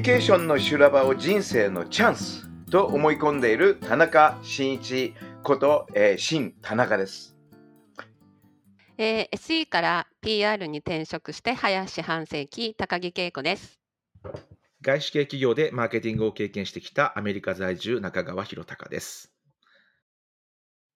ニケーションの修羅場を人生のチャンスと思い込んでいる田中真一こと、えー、新田中です。えー SE から PR に転職して早四半世紀高木恵子です。外資系企業でマーケティングを経験してきたアメリカ在住中川博隆です。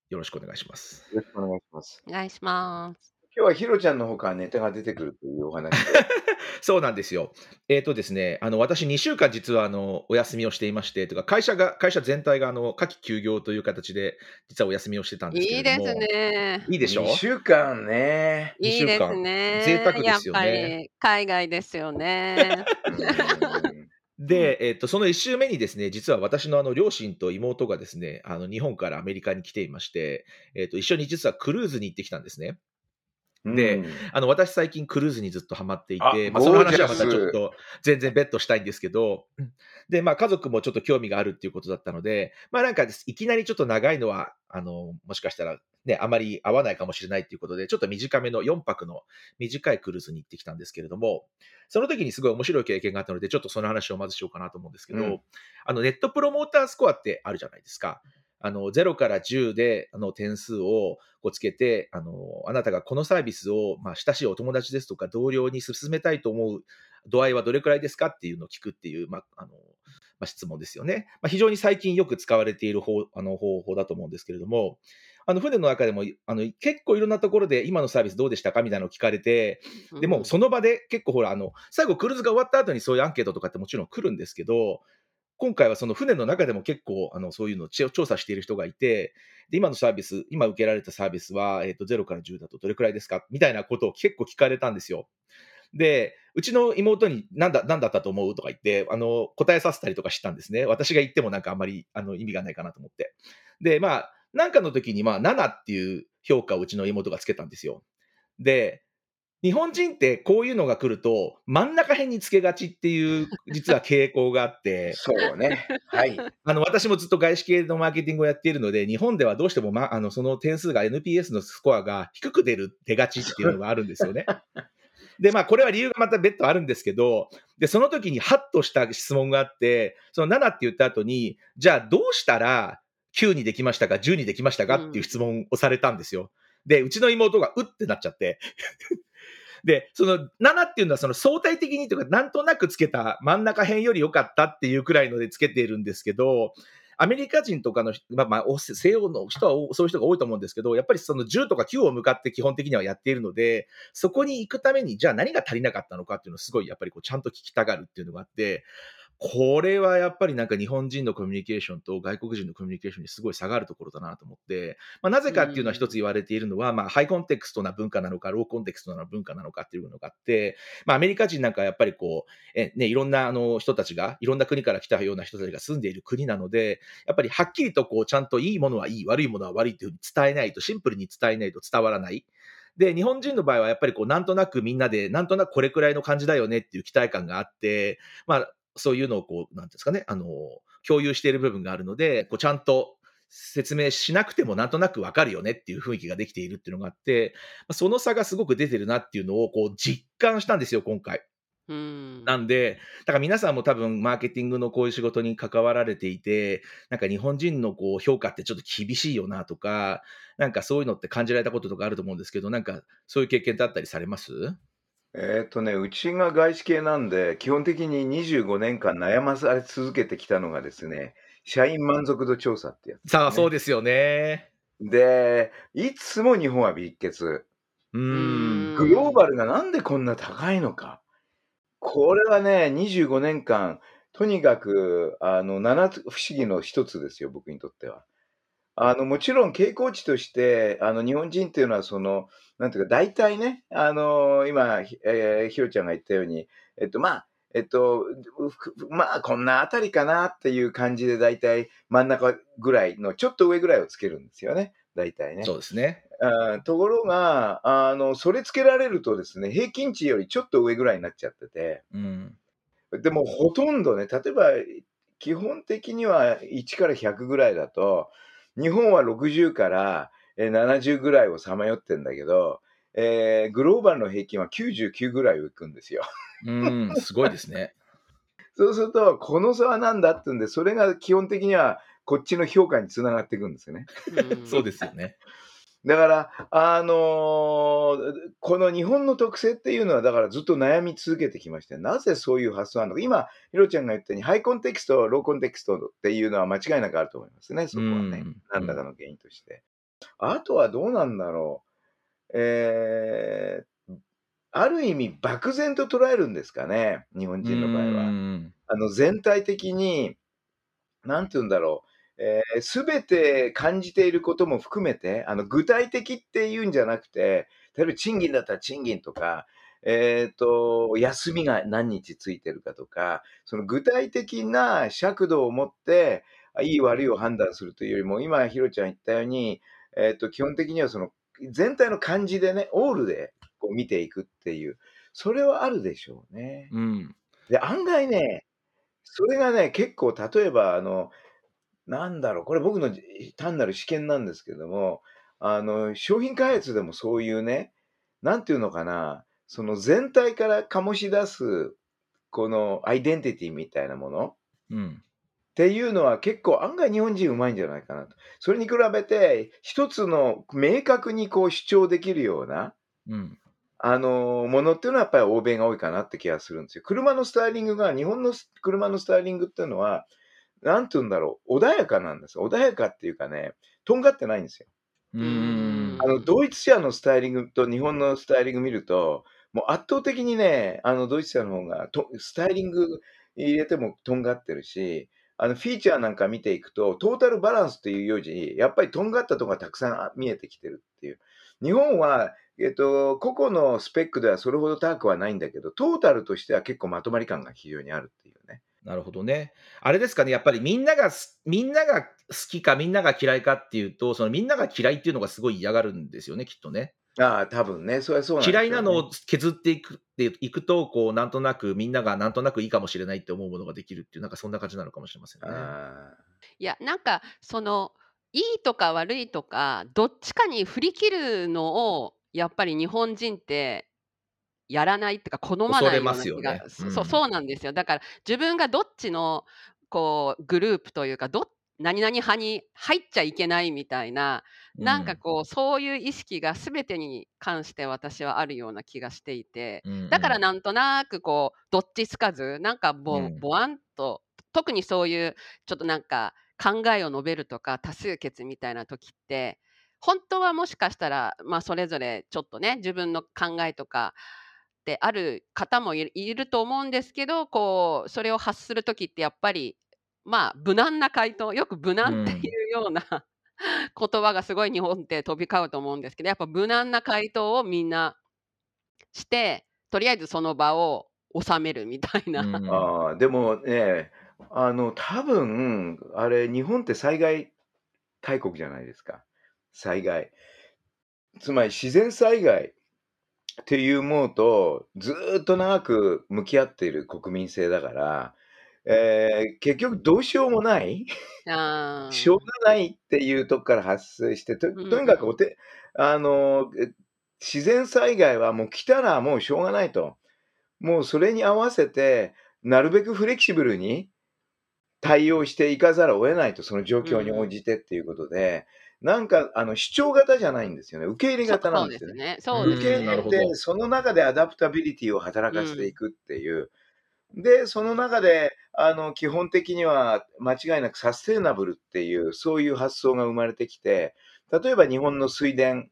よろしくお願いします。よろしくお願いします。お願いします。今日はひろちゃんの方からネタが出てくるというお話で。そうなんですよ。えっ、とですね、あの私2週間実はあのお休みをしていまして、というか会社が会社全体があの夏季休業という形で実はお休みをしてたんですけいいれども。です。ね。いいでしょ？2週間ね。二いいです週間ね。贅沢ですよねやっぱり海外ですよね。うんで、えっとその1週目にですね、実は私のあの両親と妹がですね、あの日本からアメリカに来ていまして、えっと一緒に実はクルーズに行ってきたんですね。でうん。あの私最近クルーズにずっとハマっていあて、まあ、その話はまたちょっと全然別途したいんですけど、で、まあ家族もちょっと興味があるっていうことだったので、まあなんかいきなりちょっと長いのは、あの、もしかしたらね、あまり合わないかもしれないっていうことで、ちょっと短めの4泊の短いクルーズに行ってきたんですけれども、その時にすごい面白い経験があったので、ちょっとその話をまずしようかなと思うんですけど、うん。あのネットプロモータースコアってあるじゃないですか。あの0から10であの点数をこうつけてあの、あなたがこのサービスを、まあ、親しいお友達ですとか同僚に勧めたいと思う度合いはどれくらいですかっていうのを聞くっていう、まああのまあ、質問ですよね。まあ、非常に最近よく使われている方あの方法だと思うんですけれども、あの船の中でもあの結構いろんなところで今のサービスどうでしたかみたいなのを聞かれて、でも、その場で結構ほら、あの、最後クルーズが終わった後にそういうアンケートとかってもちろん来るんですけど、今回はその船の中でも結構、あの、そういうのを調査している人がいて、で、今のサービス、今受けられたサービスは、えっ、と、0から10だとどれくらいですか？みたいなことを結構聞かれたんですよ。で、うちの妹に何だ、何だったと思う？とか言って、あの、答えさせたりとかしたんですね。私が言ってもなんかあんまり、あの、意味がないかなと思って。で、まあ、なんかの時に、まあ、7っていう評価をうちの妹がつけたんですよ。で、日本人ってこういうのが来ると、真ん中辺につけがちっていう、実は傾向があって、そうね。はい。あの、私もずっと外資系のマーケティングをやっているので、日本ではどうしても、ま、あの、その点数が NPS のスコアが低く出る、出がちっていうのがあるんですよね。で、まあ、これは理由がまた別途あるんですけど、で、その時にハッとした質問があって、その7って言った後に、じゃあどうしたら9にできましたか、10にできましたかっていう質問をされたんですよ。で、うちの妹がうってなっちゃって。で、その7っていうのはその相対的にというか、なんとなくつけた真ん中辺より良かったっていうくらいのでつけているんですけど、アメリカ人とかの、まあ、まあ、西洋の人はそういう人が多いと思うんですけど、やっぱりその10とか9を向かって基本的にはやっているので、そこに行くために、じゃあ何が足りなかったのかっていうのをすごいやっぱりこうちゃんと聞きたがるっていうのがあって、これはやっぱりなんか日本人のコミュニケーションと外国人のコミュニケーションにすごい差があるところだなと思って、まあ、なぜかっていうのは一つ言われているのは、まあ、ハイコンテクストな文化なのか、ローコンテクストな文化なのかっていうのがあって、まあ、アメリカ人なんかやっぱりこう、えね、いろんなあの人たちが、いろんな国から来たような人たちが住んでいる国なので、やっぱりはっきりとこう、ちゃんといいものはいい、悪いものは悪いっていうふうに伝えないと、シンプルに伝えないと伝わらない。で、日本人の場合はやっぱりこう、なんとなくみんなで、なんとなくこれくらいの感じだよねっていう期待感があって、まあ、そういうのをこう、なんですかね、あの、共有している部分があるので、こう、ちゃんと説明しなくてもなんとなくわかるよねっていう雰囲気ができているっていうのがあって、まあその差がすごく出てるなっていうのをこう実感したんですよ、今回。うん。なんで、だから皆さんも多分マーケティングのこういう仕事に関わられていて、なんか日本人のこう評価ってちょっと厳しいよなとか、なんかそういうのって感じられたこととかあると思うんですけど、なんかそういう経験だったりされます？えっ、とね、うちが外資系なんで、基本的に25年間悩まされ続けてきたのがですね、社員満足度調査ってやつ、さあ、そうですよね。で、いつも日本はビッケツ。ううんん。グローバルがなんでこんな高いのか。これはね、25年間、とにかく、あの、七つ不思議の一つですよ、僕にとっては。あの、もちろん傾向値として、あの、日本人っていうのは、その、なんていうか、大体ね、あのー今、ひえーひろちゃんが言ったように、えっと、まあ、えっと、ふまあ、こんなあたりかなっていう感じで、大体真ん中ぐらいの、ちょっと上ぐらいをつけるんですよね。大体ね。そうですね。あーところが、あの、それつけられるとですね、平均値よりちょっと上ぐらいになっちゃってて、うん。でもほとんどね、例えば、基本的には1から100ぐらいだと、日本は60からえー70ぐらいをさまよってんだけど、えーグローバルの平均は99ぐらいをいくんですよ。うん、すごいですね。そうすると、この差は何だって言うんで、それが基本的にはこっちの評価につながっていくんですよね。うんそうですよね。だから、あのーこの日本の特性っていうのは、だからずっと悩み続けてきまして、なぜそういう発想なのか。今、ひろちゃんが言ったように、ハイコンテクスト、ローコンテクストっていうのは間違いなくあると思いますね、そこはねうん。何らかの原因として。あとはどうなんだろう。えーある意味、漠然と捉えるんですかね、日本人の場合は。うんあの全体的に、なんて言うんだろう、す、べ、て感じていることも含めて、あの具体的っていうんじゃなくて、例えば賃金だったら賃金とか、えっ、と、休みが何日ついてるかとか、その具体的な尺度を持って、あいい悪いを判断するというよりも、今、ひろちゃん言ったように、えっ、と、基本的にはその全体の感じでね、オールでこう見ていくっていう、それはあるでしょうね。うん。で、案外ね、それがね、結構、例えば、あの、なんだろう、これ僕の単なる試験なんですけども、あの、商品開発でもそういうね、なんていうのかな、その全体から醸し出す、このアイデンティティみたいなものうん。っていうのは結構案外日本人うまいんじゃないかなと。それに比べて、一つの明確にこう主張できるような、うん。あのものっていうのはやっぱり欧米が多いかなって気がするんですよ。車のスタイリングが、日本の車のスタイリングっていうのは、なんて言うんだろう、穏やかなんです。穏やかっていうかね、とんがってないんですよ。うん。あの、ドイツ車のスタイリングと日本のスタイリング見ると、もう圧倒的にね、あの、ドイツ車の方がと、スタイリング入れてもとんがってるし、あの、フィーチャーなんか見ていくと、トータルバランスっていうより、やっぱりとんがったとこがたくさん見えてきてるっていう。日本は、えっと、個々のスペックではそれほど高くはないんだけど、トータルとしては結構まとまり感が非常にあるっていうね。なるほどね。あれですかね、やっぱりみんなが、みんなが好きか、みんなが嫌いかっていうと、そのみんなが嫌いっていうのがすごい嫌がるんですよね、きっとね。ああ、多分ね、それはそうなんですよね。嫌いなのを削っていくっていくと、こう、なんとなくみんながなんとなくいいかもしれないって思うものができるっていう、なんかそんな感じなのかもしれませんね。あいやなんかそのいいとか悪いとかどっちかに振り切るのをやっぱり日本人ってやらないっていうか好まないようなますよね。気が、そうん。そうなんですよ。だから自分がどっちのこうグループというかど何々派に入っちゃいけないみたいな、なんかこうそういう意識が全てに関して私はあるような気がしていて、うん、うんだからなんとなくこうどっちつかずなんかぼ,、うん。ぼわんと特にそういうちょっとなんか考えを述べるとか多数決みたいな時って本当はもしかしたら、まあ、それぞれちょっとね自分の考えとかってある方もいるいると思うんですけどこうそれを発する時ってやっぱりまあ無難な回答よく無難っていうような、言葉がすごい日本って飛び交うと思うんですけどやっぱ無難な回答をみんなしてとりあえずその場を収めるみたいな。うんーあー、でもね、あの、多分、あれ、日本って災害大国じゃないですか。災害。つまり自然災害っていうものとずーっと長く向き合っている国民性だから、えー結局どうしようもないしょうがないっていうとこから発生して、とうんとにかくおて、あの、え自然災害はもう来たらもうしょうがないと。もうそれに合わせて、なるべくフレキシブルに対応していかざるを得ないと、その状況に応じてっていうことで、なんかあの主張型じゃないんですよね。受け入れ型なんですよね。ね。ね。受け入れて、その中でアダプタビリティを働かせていくっていう。で、その中で、あの、基本的には間違いなくサステイナブルっていう、そういう発想が生まれてきて、例えば日本の水田、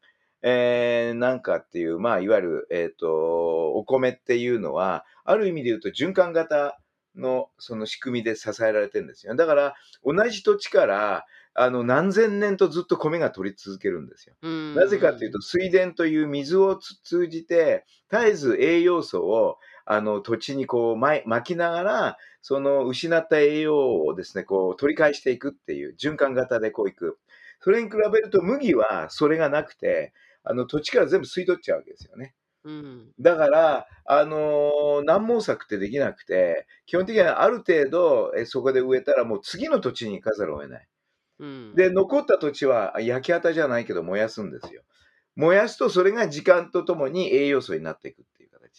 えーなんかっていう、まあ、いわゆる、えっ、と、お米っていうのは、ある意味で言うと循環型のその仕組みで支えられてるんですよ。だから、同じ土地から、あの、何千年とずっと米が取り続けるんですよ。うんなぜかというと、水田という水をつ通じて、絶えず栄養素を、あの、土地にこう、まい巻きながら、その失った栄養をですね、こう、取り返していくっていう、循環型でこういく。それに比べると、麦はそれがなくて、あの、土地から全部吸い取っちゃうわけですよね。うんだから、あのー難毛作ってできなくて、基本的にはある程度、えそこで植えたらもう次の土地に行かざるを得ない。うんで、残った土地は焼き畑じゃないけど燃やすんですよ。燃やすとそれが時間とともに栄養素になっていくっ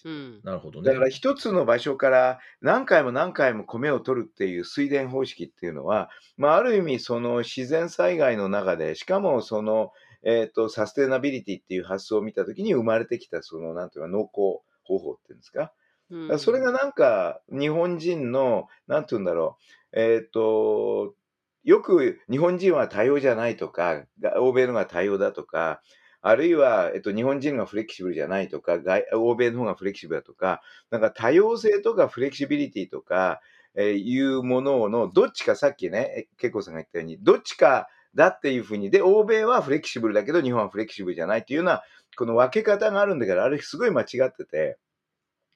うんなるほどね。だから一つの場所から何回も何回も米を取るっていう水田方式っていうのは、まあ、ある意味その自然災害の中で、しかもその、えっ、と、サステナビリティっていう発想を見たときに生まれてきたその、なんていうか、農耕方法っていうんですか。うんそれがなんか日本人の、なんていうんだろう、えっ、と、よく日本人は多様じゃないとか、が欧米のが多様だとか、あるいは、えっと、日本人がフレキシブルじゃないとか、外欧米の方がフレキシブルだとか、なんか多様性とかフレキシビリティとか、えーいうものの、どっちかさっきね、けいこさんが言ったように、どっちかだっていうふうに、で、欧米はフレキシブルだけど、日本はフレキシブルじゃないっていうような、この分け方があるんだけど、あれすごい間違ってて、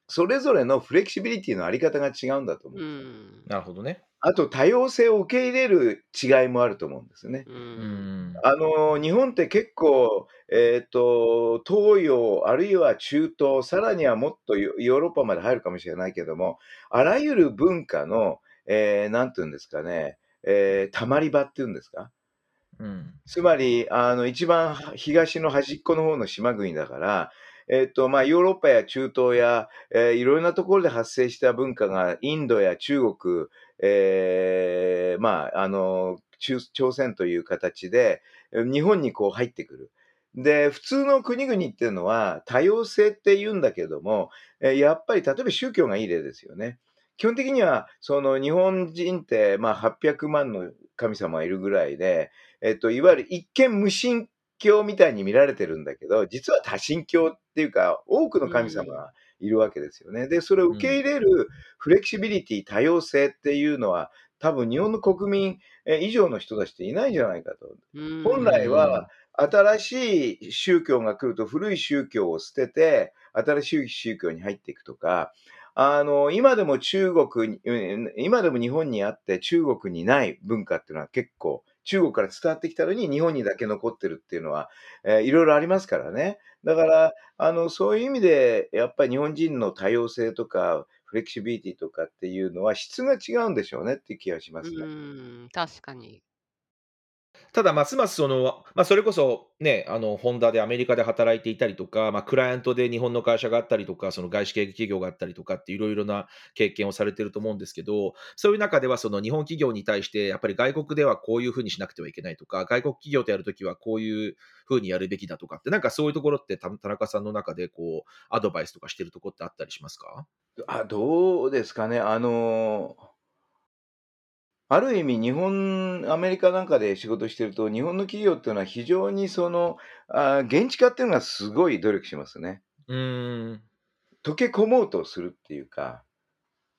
それぞれのフレキシビリティのあり方が違うんだと思う。うんなるほどね。あと、多様性を受け入れる違いもあると思うんですね。ううんん。あの、日本って結構、えっ、と、東洋、あるいは中東、さらにはもっとヨヨーロッパまで入るかもしれないけども、あらゆる文化の、えーなんていうんですかね、えー、たまり場っていうんですか？うん。つまり、あの、一番東の端っこの方の島国だから、えっ、と、まあ、ヨーロッパや中東や、えーいろんなところで発生した文化が、インドや中国、えーまあ、あの、中朝鮮という形で、日本にこう入ってくる。で、普通の国々っていうのは多様性って言うんだけども、やっぱり例えば宗教がいい例ですよね。基本的には、その日本人って、まあ、800万の神様がいるぐらいで、えっと、いわゆる一見無神教みたいに見られてるんだけど、実は多神教っていうか、多くの神様がいるわけですよね。で、それを受け入れるフレキシビリティ、多様性っていうのは、多分日本の国民え以上の人たちっていないんじゃないかと。うん本来は、新しい宗教が来ると古い宗教を捨てて、新しい宗教に入っていくとか、あの、今でも中国今でも日本にあって中国にない文化っていうのは結構、中国から伝わってきたのに日本にだけ残ってるっていうのは、えーいろいろありますからね。だから、あの、そういう意味で、やっぱり日本人の多様性とか、フレキシビリティとかっていうのは質が違うんでしょうねっていう気がしますね。うん確かに。ただ、ますますその、まあ、それこそね、あの、ホンダでアメリカで働いていたりとか、まあ、クライアントで日本の会社があったりとか、その外資系企業があったりとかっていろいろな経験をされてると思うんですけど、そういう中ではその日本企業に対して、やっぱり外国ではこういうふうにしなくてはいけないとか、外国企業とやるときはこういうふうにやるべきだとかって、なんかそういうところって田中さんの中でこう、アドバイスとかしてるとこってあったりしますか？あ、どうですかね。あの、ある意味、日本、アメリカなんかで仕事してると、日本の企業っていうのは非常にその、あ現地化っていうのがすごい努力しますね。うーん。溶け込もうとするっていうか、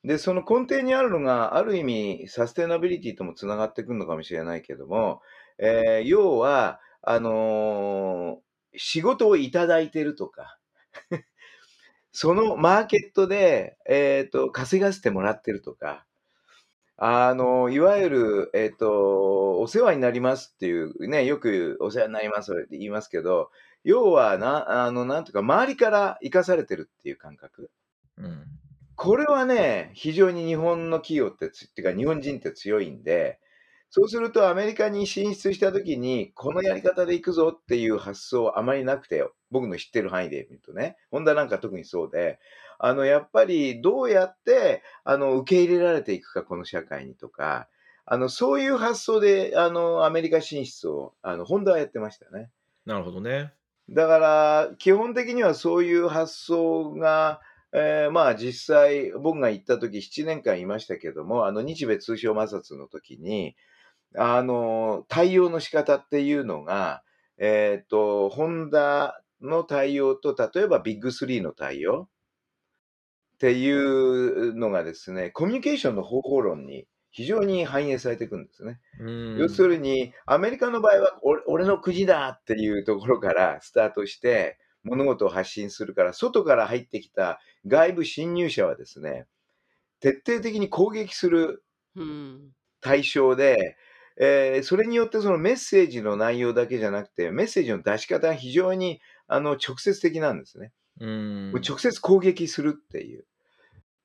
で、その根底にあるのが、ある意味、サステナビリティともつながってくるのかもしれないけども、えー要は、あのー仕事をいただいてるとか、そのマーケットで、えっ、と、稼がせてもらってるとか、あの、いわゆる、えっ、と、お世話になりますっていう、ね、よくお世話になりますって言いますけど、要はな、あの、なんていうか、周りから生かされてるっていう感覚。うん。これはね、非常に日本の企業ってつ、っていうか日本人って強いんで、そうするとアメリカに進出したときに、このやり方で行くぞっていう発想あまりなくて、僕の知ってる範囲で見るとね、ホンダなんか特にそうで、あの、やっぱりどうやって、あの、受け入れられていくか、この社会にとか、あの、そういう発想で、あの、アメリカ進出を、あの、ホンダはやってましたね。なるほどね。だから、基本的にはそういう発想が、えーまあ実際、僕が行った時7年間いましたけども、あの日米通商摩擦の時に、あの、対応の仕方っていうのが、えっ、と、ホンダの対応と、例えばビッグスリーの対応っていうのがですね、コミュニケーションの方法論に非常に反映されていくんですね。うん要するに、アメリカの場合は俺、俺の国だっていうところからスタートして、物事を発信するから、外から入ってきた外部侵入者はですね、徹底的に攻撃するうん。対象で、えーそれによってそのメッセージの内容だけじゃなくて、メッセージの出し方が非常にあの直接的なんですね。うん直接攻撃するっていう。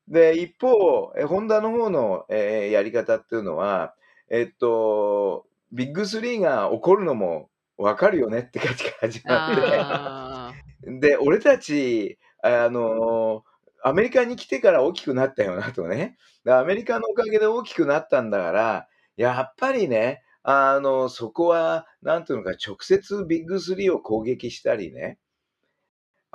で、一方、えホンダの方の、えーやり方っていうのは、えっと、ビッグスリーが起こるのも分かるよねって感じから始まって、あで、俺たち、あの、アメリカに来てから大きくなったよなとね。でアメリカのおかげで大きくなったんだから、やっぱりね、あの、そこは、なんていうのか、直接ビッグスリーを攻撃したりね、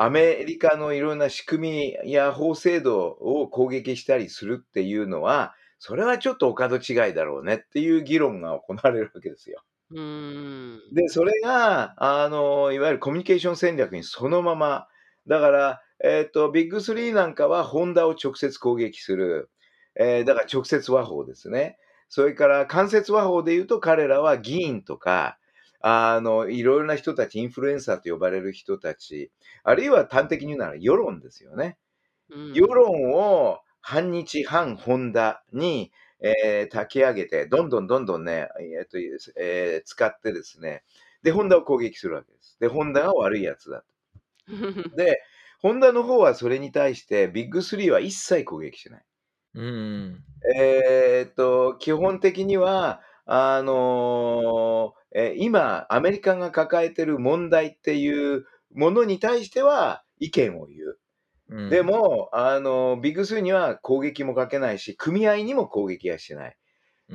アメリカのいろんな仕組みや法制度を攻撃したりするっていうのは、それはちょっとお門違いだろうねっていう議論が行われるわけですよ。ーうん。で、それが、あの、いわゆるコミュニケーション戦略にそのまま、だから、えっ、と、ビッグスリーなんかはホンダを直接攻撃する。えーだから直接和法ですね。それから間接和法で言うと彼らは議員とか、あの、いろいろな人たち、インフルエンサーと呼ばれる人たち、あるいは端的に言うなら世論ですよね。うん世論を反日、反ホンダに、えー炊き上げて、どんどんどんどんね、えーとえー使ってですね、で、ホンダを攻撃するわけです。で、ホンダが悪いやつだと。で、ホンダの方はそれに対して、ビッグスリーは一切攻撃しない。うんえーっと、基本的には、あのーえー今、アメリカが抱えてる問題っていうものに対しては意見を言う。うんでも、あの、ビッグスには攻撃もかけないし、組合にも攻撃はしない。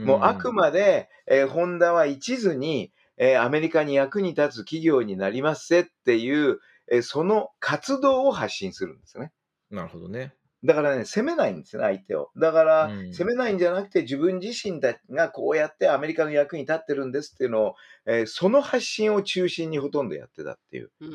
もうあくまで、えーホンダは一途に、えーアメリカに役に立つ企業になりますせっていう、えーその活動を発信するんですね。なるほどね。だからね、責めないんですね、相手を。だから、うん責めないんじゃなくて、自分自身だがこうやってアメリカの役に立ってるんですっていうのを、えーその発信を中心にほとんどやってたっていう。う。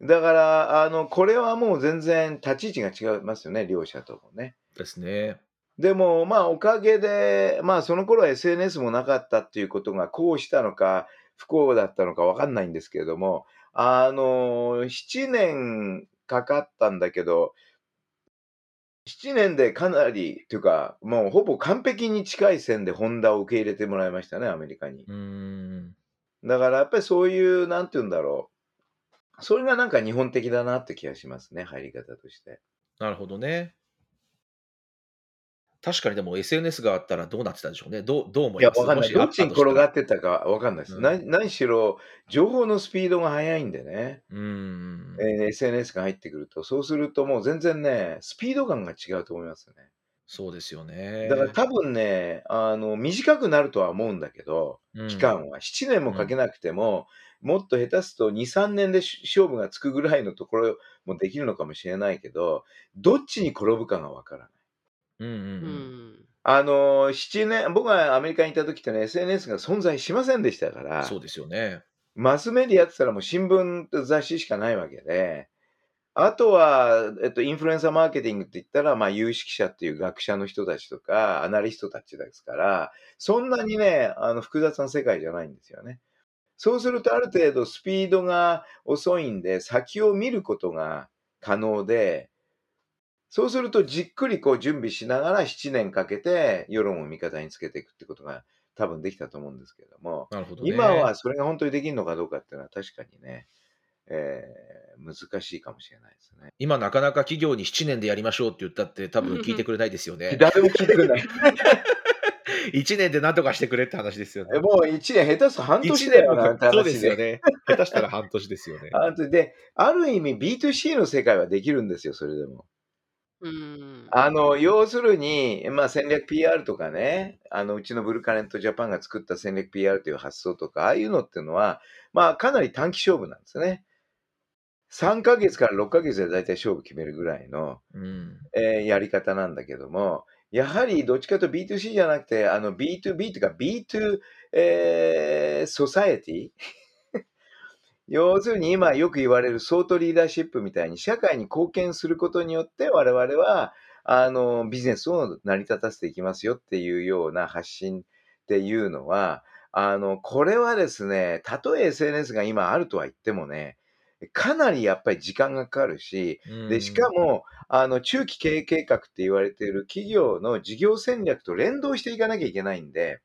だから、あの、これはもう全然立ち位置が違いますよね、両者ともね。ですね。でも、まあ、おかげで、まあ、その頃は SNS もなかったっていうことが、こうしたのか、不幸だったのかわかんないんですけれども、あの、7年かかったんだけど、7年でかなり、というか、もうほぼ完璧に近い線でホンダを受け入れてもらいましたね、アメリカに。うんだからやっぱりそういう、なんて言うんだろう。それがなんか日本的だなって気がしますね、入り方として。なるほどね。確かにでも SNS があったらどうなってたんでしょうね。どうどう思いや、いますわかんない。どっちに転がってったかわかんないです。うん何何しろ、情報のスピードが速いんでね、うんえー SNS が入ってくると、そうするともう全然ね、スピード感が違うと思いますよね。そうですよね。だから多分ね、あの、短くなるとは思うんだけど、うん期間は。7年もかけなくても、もっと下手すと2、3年でし勝負がつくぐらいのところもできるのかもしれないけど、どっちに転ぶかがわからない。うんうんううんん。あの、7年、僕がアメリカにいた時ってね、SNS が存在しませんでしたから、そうですよね。マスメディアって言ったらもう新聞と雑誌しかないわけで、あとは、えっと、インフルエンサーマーケティングって言ったら、まあ、有識者っていう学者の人たちとか、アナリストたちですから、そんなにね、あの、複雑な世界じゃないんですよね。そうすると、ある程度スピードが遅いんで、先を見ることが可能で、そうすると、じっくりこう準備しながら7年かけて世論を味方につけていくってことが多分できたと思うんですけれども、なるほどね。今はそれが本当にできるのかどうかっていうのは確かにね、えー難しいかもしれないですね。今なかなか企業に7年でやりましょうって言ったって多分聞いてくれないですよね。誰も聞いてくれない。1年で何とかしてくれって話ですよね。えもう1年下手すと半1年だよなそうですよ。ね。下手したら半年ですよね。あとで、ある意味 B2C の世界はできるんですよ、それでも。うん。あの、要するに、まあ戦略 PR とかね、あの、うちのブルーカレントジャパンが作った戦略 PR という発想とか、ああいうのっていうのは、まあかなり短期勝負なんですね。3ヶ月から6ヶ月で大体勝負決めるぐらいの、うん。えーやり方なんだけども、やはりどっちかというと B2C じゃなくて、あの B2B というか B2、えー、ソサエティ要するに今よく言われるソートリーダーシップみたいに社会に貢献することによって我々はあの、ビジネスを成り立たせていきますよっていうような発信っていうのは、あの、これはですね、たとえ SNS が今あるとは言ってもね、かなりやっぱり時間がかかるし、で、しかも、あの、中期経営計画って言われている企業の事業戦略と連動していかなきゃいけないんで、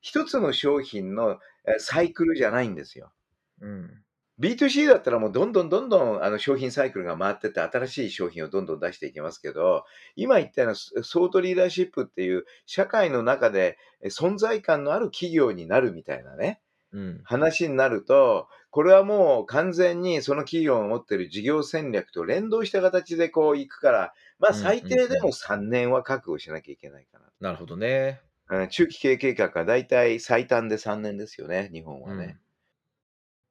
一つの商品のえサイクルじゃないんですよ。うん。B2C だったらもうどんどんどんどんあの商品サイクルが回ってって新しい商品をどんどん出していきますけど、今言ったようなソソートリーダーシップっていう社会の中でえ存在感のある企業になるみたいなね、うん。話になると、これはもう完全にその企業が持ってる事業戦略と連動した形でこういくから、まあうん最低でも3年は覚悟しなきゃいけないかなるほどね。中期経営計画がだいたい最短で3年ですよね、日本はね。うん。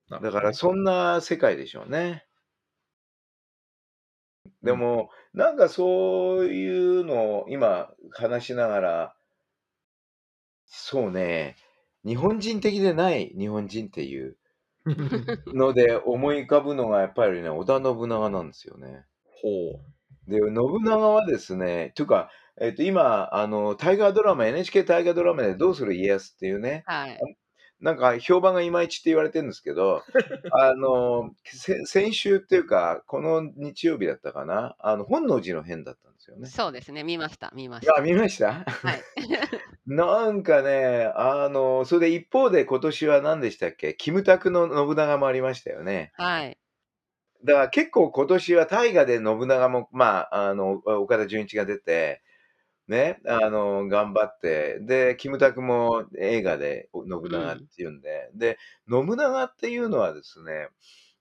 だからそんな世界でしょうね。でも、なんかそういうのを今話しながら、そうね、日本人的でない日本人っていう ので思い浮かぶのがやっぱりね、織田信長なんですよね。ほで、信長はですね、というか、えっと、今、あの、大河ドラマ、NHK 大河ドラマでどうする家康っていうね、はい。なんか評判がいまいちって言われてるんですけど、あの、せ先週っていうか、この日曜日だったかな、あの、本能寺の変だったんですよね。そうですね。見ました。見ました。あ、見ました？はい。なんかね、あの、それで一方で今年は何でしたっけ？キムタクの信長もありましたよね。はい。だから結構今年は大河で信長も、まあ、あの、岡田准一が出て、ね、あの、頑張って、で、キムタクも映画で信長っていうんで、で、信長っていうのはですね、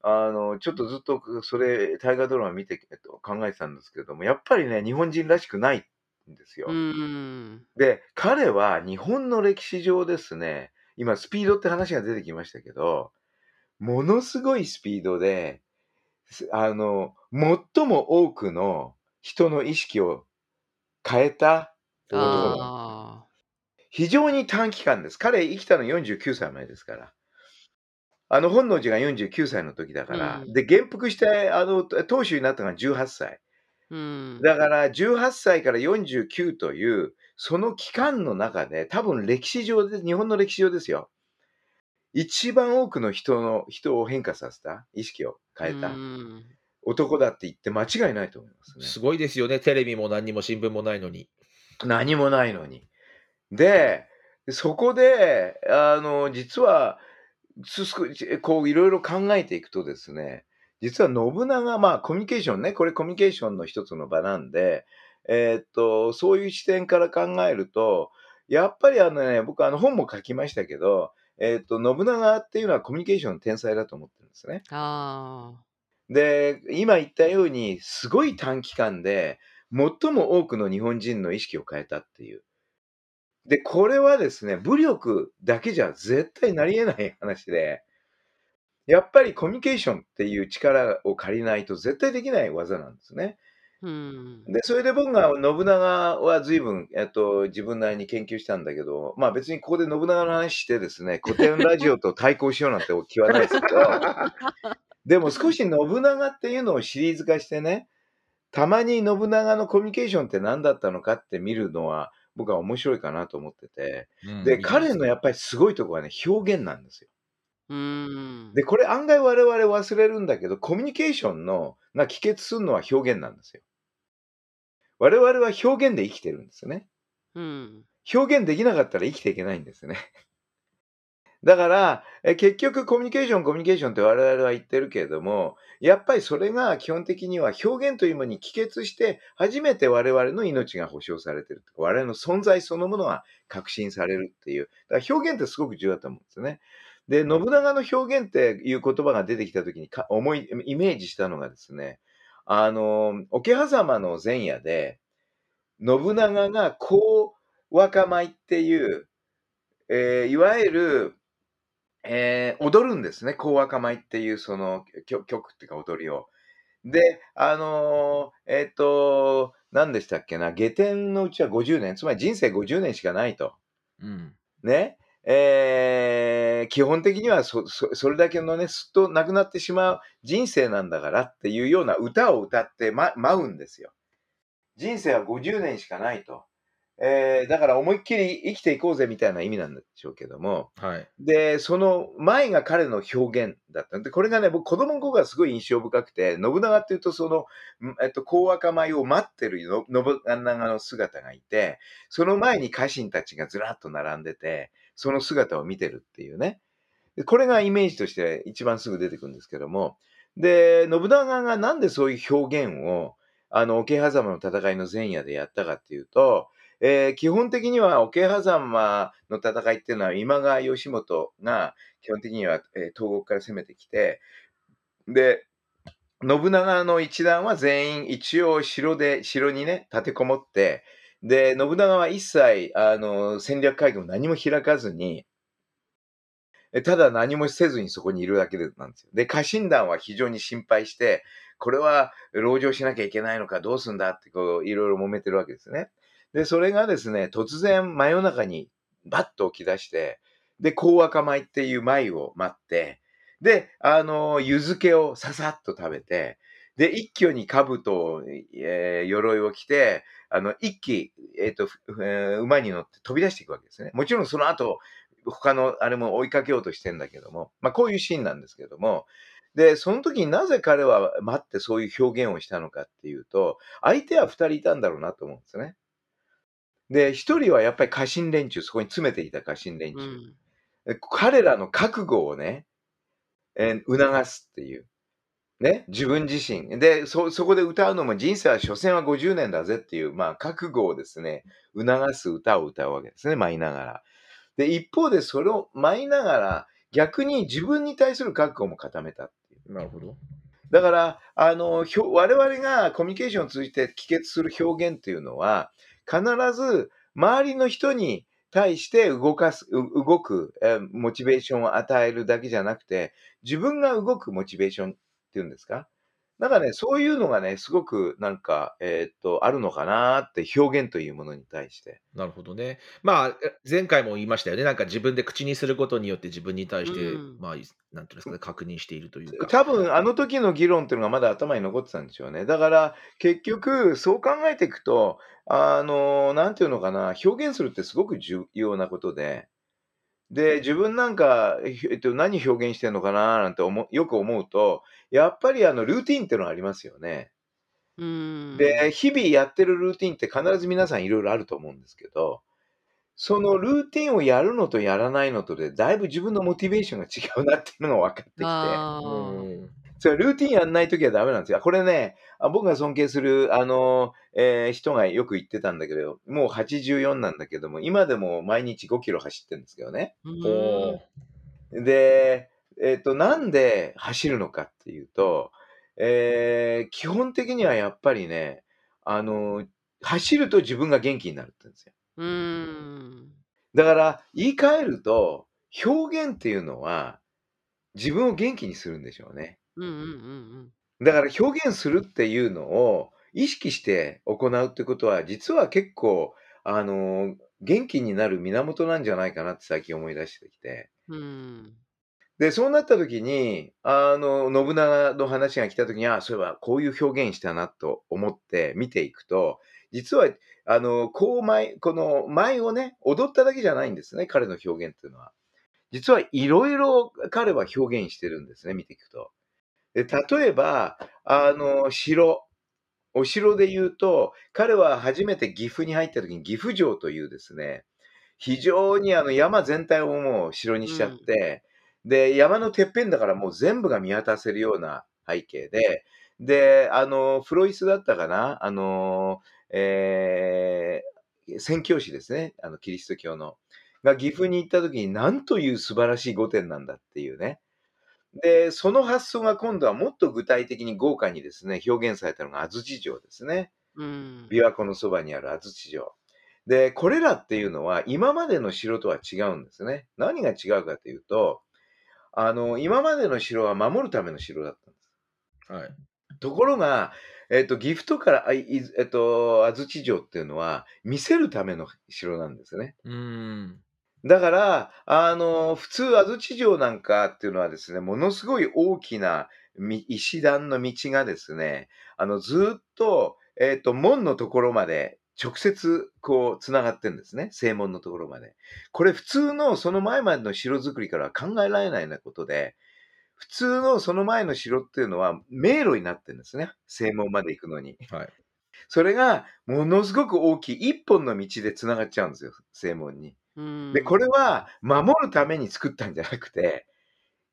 あの、ちょっとずっとそれ、大河ドラマ見て、えっと、考えてたんですけれども、やっぱりね、日本人らしくないんですよ。うーん。で、彼は日本の歴史上ですね、今スピードって話が出てきましたけど、ものすごいスピードで、すあの、最も多くの人の意識を変えた非常に短期間です。彼生きたの49歳前ですから。あの、本能寺が49歳の時だから、うんで、元服して、あの、当主になったのが18歳。あ。うん。だから18歳から49というその期間の中で多分歴史上で日本の歴史上ですよ一番多くの人の人を変化させた意識を変えたうん男だって言って間違いないと思いますう。ねすごいですよね。テレビも何にも新聞もないのに。何もないのにでそこであの実はすすこういろいろ考えていくとですね実は信長まあコミュニケーションねこれコミュニケーションの一つの場なんでえーっとそういう視点から考えるとやっぱりあのね僕あの本も書きましたけどえーっと信長っていうのはコミュニケーションの天才だと思ってるんですね。あで、今言ったように、すごい短期間で、最も多くの日本人の意識を変えたっていう。で、これはですね、武力だけじゃ絶対なり得ない話で、やっぱりコミュニケーションっていう力を借りないと絶対できない技なんですね。あ。うん。で、それで僕が信長は随分、えっと、自分なりに研究したんだけど、まあ別にここで信長の話してですね、古典ラジオと対抗しようなんて気はないですけど、でも少し信長っていうのをシリーズ化してね、たまに信長のコミュニケーションって何だったのかって見るのは僕は面白いかなと思ってて、で、彼のやっぱりすごいところはね、表現なんですよ。うん。で、これ案外我々忘れるんだけど、コミュニケーションのが帰結するのは表現なんですよ。我々は表現で生きてるんですよね。うん。表現できなかったら生きていけないんですね。だから、え結局コミュニケーション、コミュニケーションって我々は言ってるけれども、やっぱりそれが基本的には表現というものに帰結して、初めて我々の命が保障されてる。我々の存在そのものが確信されるっていう。だから表現ってすごく重要だと思うんですよね。で、信長の表現っていう言葉が出てきたときにか思い、イメージしたのがですね、あの、桶狭間の前夜で、信長がこう若舞っていう、えーいわゆる、えー踊るんですね。こう若舞っていうその曲曲っていうか踊りを。で、あのーえっ、と、何でしたっけな、下天のうちは50年、つまり人生50年しかないと。うん。ね。えー基本的にはそそそれだけのね、すっとなくなってしまう人生なんだからっていうような歌を歌って、ま、舞うんですよ。人生は50年しかないと。えーだから思いっきり生きていこうぜみたいな意味なんでしょうけども、はい。で、その前が彼の表現だった。で、これがね、僕子供の頃がすごい印象深くて、信長っていうと、その、んえっと、高赤米を待ってるの信長の姿がいて、その前に家臣たちがずらっと並んでて、その姿を見てるっていうね。でこれがイメージとして一番すぐ出てくるんですけども、で、信長がなんでそういう表現を、あの、桶狭間の戦いの前夜でやったかっていうと、えー基本的には桶狭間の戦いっていうのは今川義元が基本的には、えー東国から攻めてきて、で、信長の一団は全員一応城で、城にね、立てこもって、で、信長は一切、あの、戦略会議も何も開かずに、ただ何もせずにそこにいるだけなんですよ。で、家臣団は非常に心配して、これは籠城しなきゃいけないのかどうすんだってこういろいろ揉めてるわけですね。で、それがですね、突然真夜中にバッと起き出して、で、高赤米っていう米を待って、で、あの、湯漬けをささっと食べて、で、一挙に兜を、えー鎧を着て、あの、一気、えっ、と、えー馬に乗って飛び出していくわけですね。もちろんその後、他のあれも追いかけようとしてんだけども、まあこういうシーンなんですけども、で、その時になぜ彼は待ってそういう表現をしたのかっていうと、相手は二人いたんだろうなと思うんですね。で、一人はやっぱり家臣連中、そこに詰めていた家臣連中。彼らの覚悟をね、えー促すっていう。ね、自分自身。で、そ、そこで歌うのも人生は所詮は50年だぜっていう、まあ、覚悟をですね、促す歌を歌うわけですね、舞いながら。で、一方でそれを舞いながら、逆に自分に対する覚悟も固めたっていう。なるほど。だから、あの、ひょ我々がコミュニケーションを通じて帰結する表現っていうのは、必ず周りの人に対して動かす、動く、えモチベーションを与えるだけじゃなくて、自分が動くモチベーションっていうんですか？なんかね、そういうのがね、すごくなんか、えーっと、あるのかなって表現というものに対して。なるほどね。まあ、え前回も言いましたよね。なんか自分で口にすることによって自分に対して、うんまあ、なんていうんですかね、確認しているというか。多分あの時の議論っていうのがまだ頭に残ってたんでしょうね。だから結局そう考えていくと、あの、なんていうのかな、表現するってすごく重要なことで、で、自分なんか、えっと、何表現してるのかななんて思うよく思うと、やっぱりあのルーティンっていうのがありますよね。うんで、日々やってるルーティンって必ず皆さんいろいろあると思うんですけど、そのルーティンをやるのとやらないのとで、だいぶ自分のモチベーションが違うなっていうのが分かってきて。それルーティンやんないときはダメなんですよ。これね、あ僕が尊敬する、あの、えー人がよく言ってたんだけど、もう84なんだけども、今でも毎日5キロ走ってるんですけどね。で、えっ、と、なんで走るのかっていうと、えー基本的にはやっぱりね、あの、走ると自分が元気になるって言うんですよ。うんだから、言い換えると、表現っていうのは、自分を元気にするんでしょうね。うんうんうんだから表現するっていうのを意識して行うってことは、実は結構、あの、元気になる源なんじゃないかなって最近思い出してきて。うんうんで、そうなった時に、あの、信長の話が来た時に、あ、そういえばこういう表現したなと思って見ていくと、実は、あの、こう舞、この舞をね、踊っただけじゃないんですね、彼の表現っていうのは。実はいろいろ彼は表現してるんですね、見ていくと。で例えば、あの、城。お城で言うと、彼は初めて岐阜に入った時に岐阜城というですね、非常にあの山全体をもう城にしちゃって、で、山のてっぺんだからもう全部が見渡せるような背景で、で、あの、フロイスだったかなあの、えー宣教師ですね。あの、キリスト教の。が岐阜に行った時に何という素晴らしい御殿なんだっていうね。で、その発想が今度はもっと具体的に豪華にですね、表現されたのが安土城ですね。うん琵琶湖のそばにある安土城。で、これらっていうのは今までの城とは違うんですね。何が違うかというと、あの、今までの城は守るための城だったんです。はい。ところが、えっと、岐阜とから、あいいえっと、安土城っていうのは見せるための城なんですね。うん。だから、あの、普通、安土城なんかっていうのはですね、ものすごい大きなみ石段の道がですね、あの、ずっと、えっ、と、門のところまで直接こう繋がってるんですね。正門のところまで。これ普通のその前までの城作りからは考えられないようなことで、普通のその前の城っていうのは迷路になってるんですね。正門まで行くのに。はい。それがものすごく大きい一本の道で繋がっちゃうんですよ。正門に。うん。で、これは守るために作ったんじゃなくて、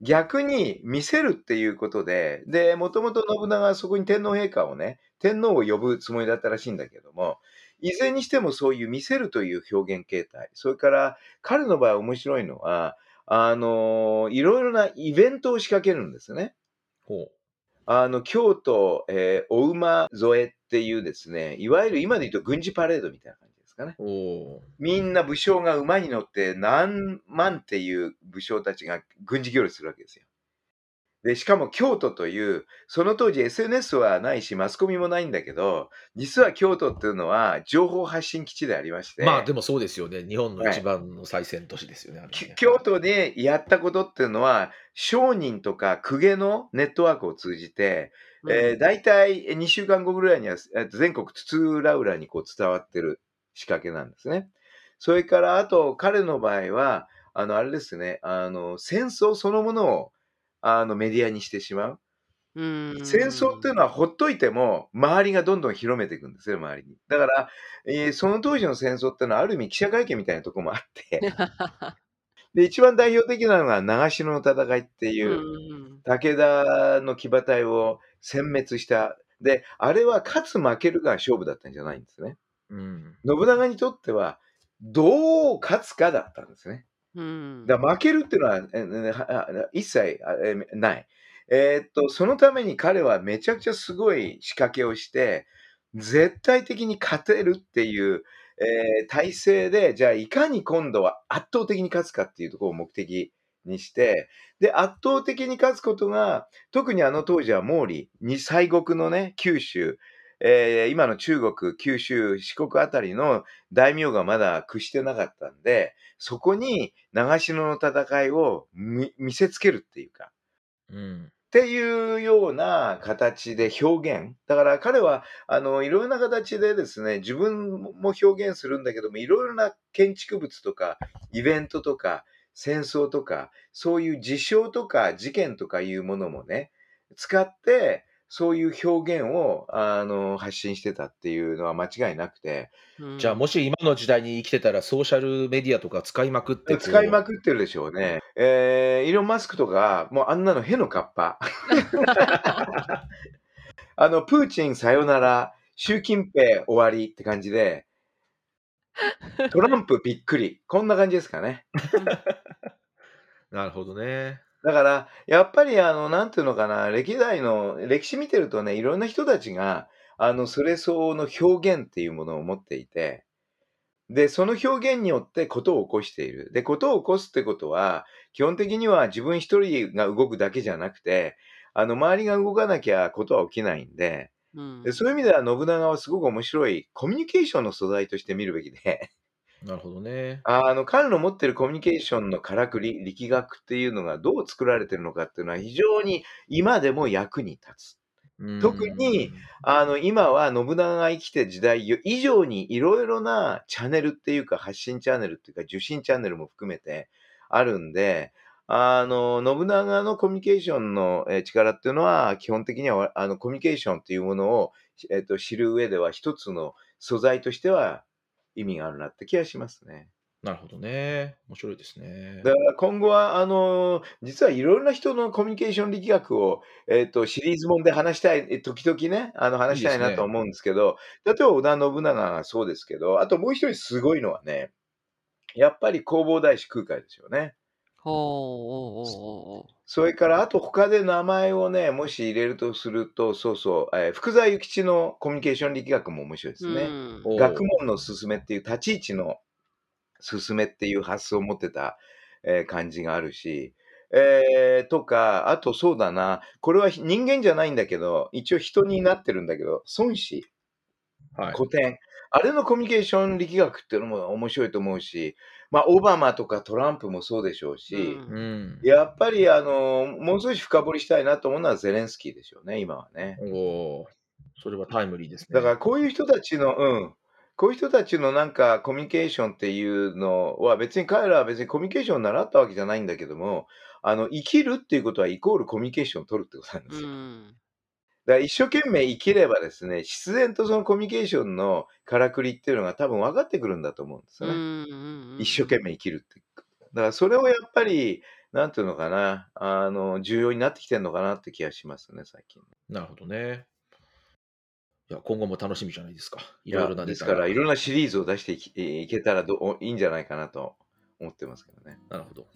逆に見せるっていうことで、で、もともと信長はそこに天皇陛下をね、天皇を呼ぶつもりだったらしいんだけども、いずれにしてもそういう見せるという表現形態、それから彼の場合面白いのは、あの、いろいろなイベントを仕掛けるんですね。ほあの、京都、えーお馬添えっていうですね、いわゆる今で言うと軍事パレードみたいな感じですかね。みんな武将が馬に乗って何万っていう武将たちが軍事行列するわけですよ。で、しかも京都という、その当時 SNS はないし、マスコミもないんだけど、実は京都っていうのは情報発信基地でありまして、まあでもそうですよね。日本の一番の最先都市ですよね。あれきね京都でやったことっていうのは、商人とか公家のネットワークを通じて、えー、大体2週間後ぐらいには、全国津々浦々にこう伝わってる仕掛けなんですね。それから、あと、彼の場合は、あの、あれですね、あの、戦争そのものを、あの、メディアにしてしまう。うん戦争っていうのはほっといても、周りがどんどん広めていくんですよ、周りに。だから、えーその当時の戦争っていうのは、ある意味記者会見みたいなところもあって、で、一番代表的なのが長篠の戦いっていう、うん武田の騎馬隊を殲滅した。で、あれは勝つ負けるが勝負だったんじゃないんですね。うん。信長にとっては、どう勝つかだったんですね。うんだから負けるっていうのはええは一切あえない。えーっと、そのために彼はめちゃくちゃすごい仕掛けをして、絶対的に勝てるっていう、えー体制で、じゃあいかに今度は圧倒的に勝つかっていうところを目的にして、で、圧倒的に勝つことが、特にあの当時は毛利、に西国のね、九州、えー今の中国、九州、四国あたりの大名がまだ屈してなかったんで、そこに長篠の戦いを見見せつけるっていうか、うん。っていうような形で表現。だから彼は、あの、いろいろな形でですね、自分も表現するんだけども、いろいろな建築物とか、イベントとか、戦争とか、そういう事象とか事件とかいうものもね、使って、そういう表現を、あの、発信してたっていうのは間違いなくて、うんじゃあもし今の時代に生きてたらソーシャルメディアとか使いまくってこう使いまくってるでしょうね。えー、イーロン・マスクとか、もうあんなのへのカッパ。あの、プーチンさよなら、習近平終わりって感じで、トランプびっくり。こんな感じですかね。なるほどね。だから、やっぱりあの、なんていうのかな、歴代の、歴史見てるとね、いろんな人たちが、あの、それ相応の表現っていうものを持っていて、で、その表現によってことを起こしている。で、ことを起こすってことは、基本的には自分一人が動くだけじゃなくて、あの、周りが動かなきゃことは起きないんで、うんでそういう意味では信長はすごく面白いコミュニケーションの素材として見るべきで、なるほどね。あの、彼の持ってるコミュニケーションのからくり、力学っていうのがどう作られてるのかっていうのは非常に今でも役に立つ。うん特に、あの、今は信長が生きてる時代以上にいろいろなチャンネルっていうか発信チャンネルっていうか受信チャンネルも含めてあるんで、あの、信長のコミュニケーションのえー力っていうのは基本的にはあのコミュニケーションっていうものを、えっと、知る上では一つの素材としては意味があるなって気がしますね。なるほどね。面白いですね。だから今後は、あの実はいろいろな人のコミュニケーション力学を、えっ、と、シリーズもんで話したい、え時々ね、あの、話したいいいですねなと思うんですけど、例えば織田信長がそうですけど、あともう一人すごいのはね、やっぱり弘法大師空海ですよね。ほうおうおうおうおうそれから、あと他で名前をね、もし入れるとすると、そうそう、えー福沢諭吉のコミュニケーション力学も面白いですね。うんおう学問の勧めっていう立ち位置の勧めっていう発想を持ってた、えー感じがあるし、えーとか、あとそうだな、これは人間じゃないんだけど、一応人になってるんだけど、孫子、はい。古典、あれのコミュニケーション力学っていうのも面白いと思うし、まあ、オバマとかトランプもそうでしょうし、うんうん。やっぱりあの、もう少し深掘りしたいなと思うのはゼレンスキーでしょうね、今はね。おーそれはタイムリーですね。だからこういう人たちの、うん。こういう人たちのなんかコミュニケーションっていうのは別に彼らは別にコミュニケーションを習ったわけじゃないんだけども、あの、生きるっていうことはイコールコミュニケーションを取るってことなんでうすよ。ん。だから一生懸命生きればですね、必然とそのコミュニケーションのからくりっていうのが多分分かってくるんだと思うんですよね。うんうんうん一生懸命生きるって。だからそれをやっぱり、なんていうのかな、あの、重要になってきてるのかなって気がしますね、最近。なるほどね。いや、今後も楽しみじゃないですか。いいろいろなネタがですから、いろんなシリーズを出していきいけたらどいいんじゃないかなと思ってますけどね。なるほど。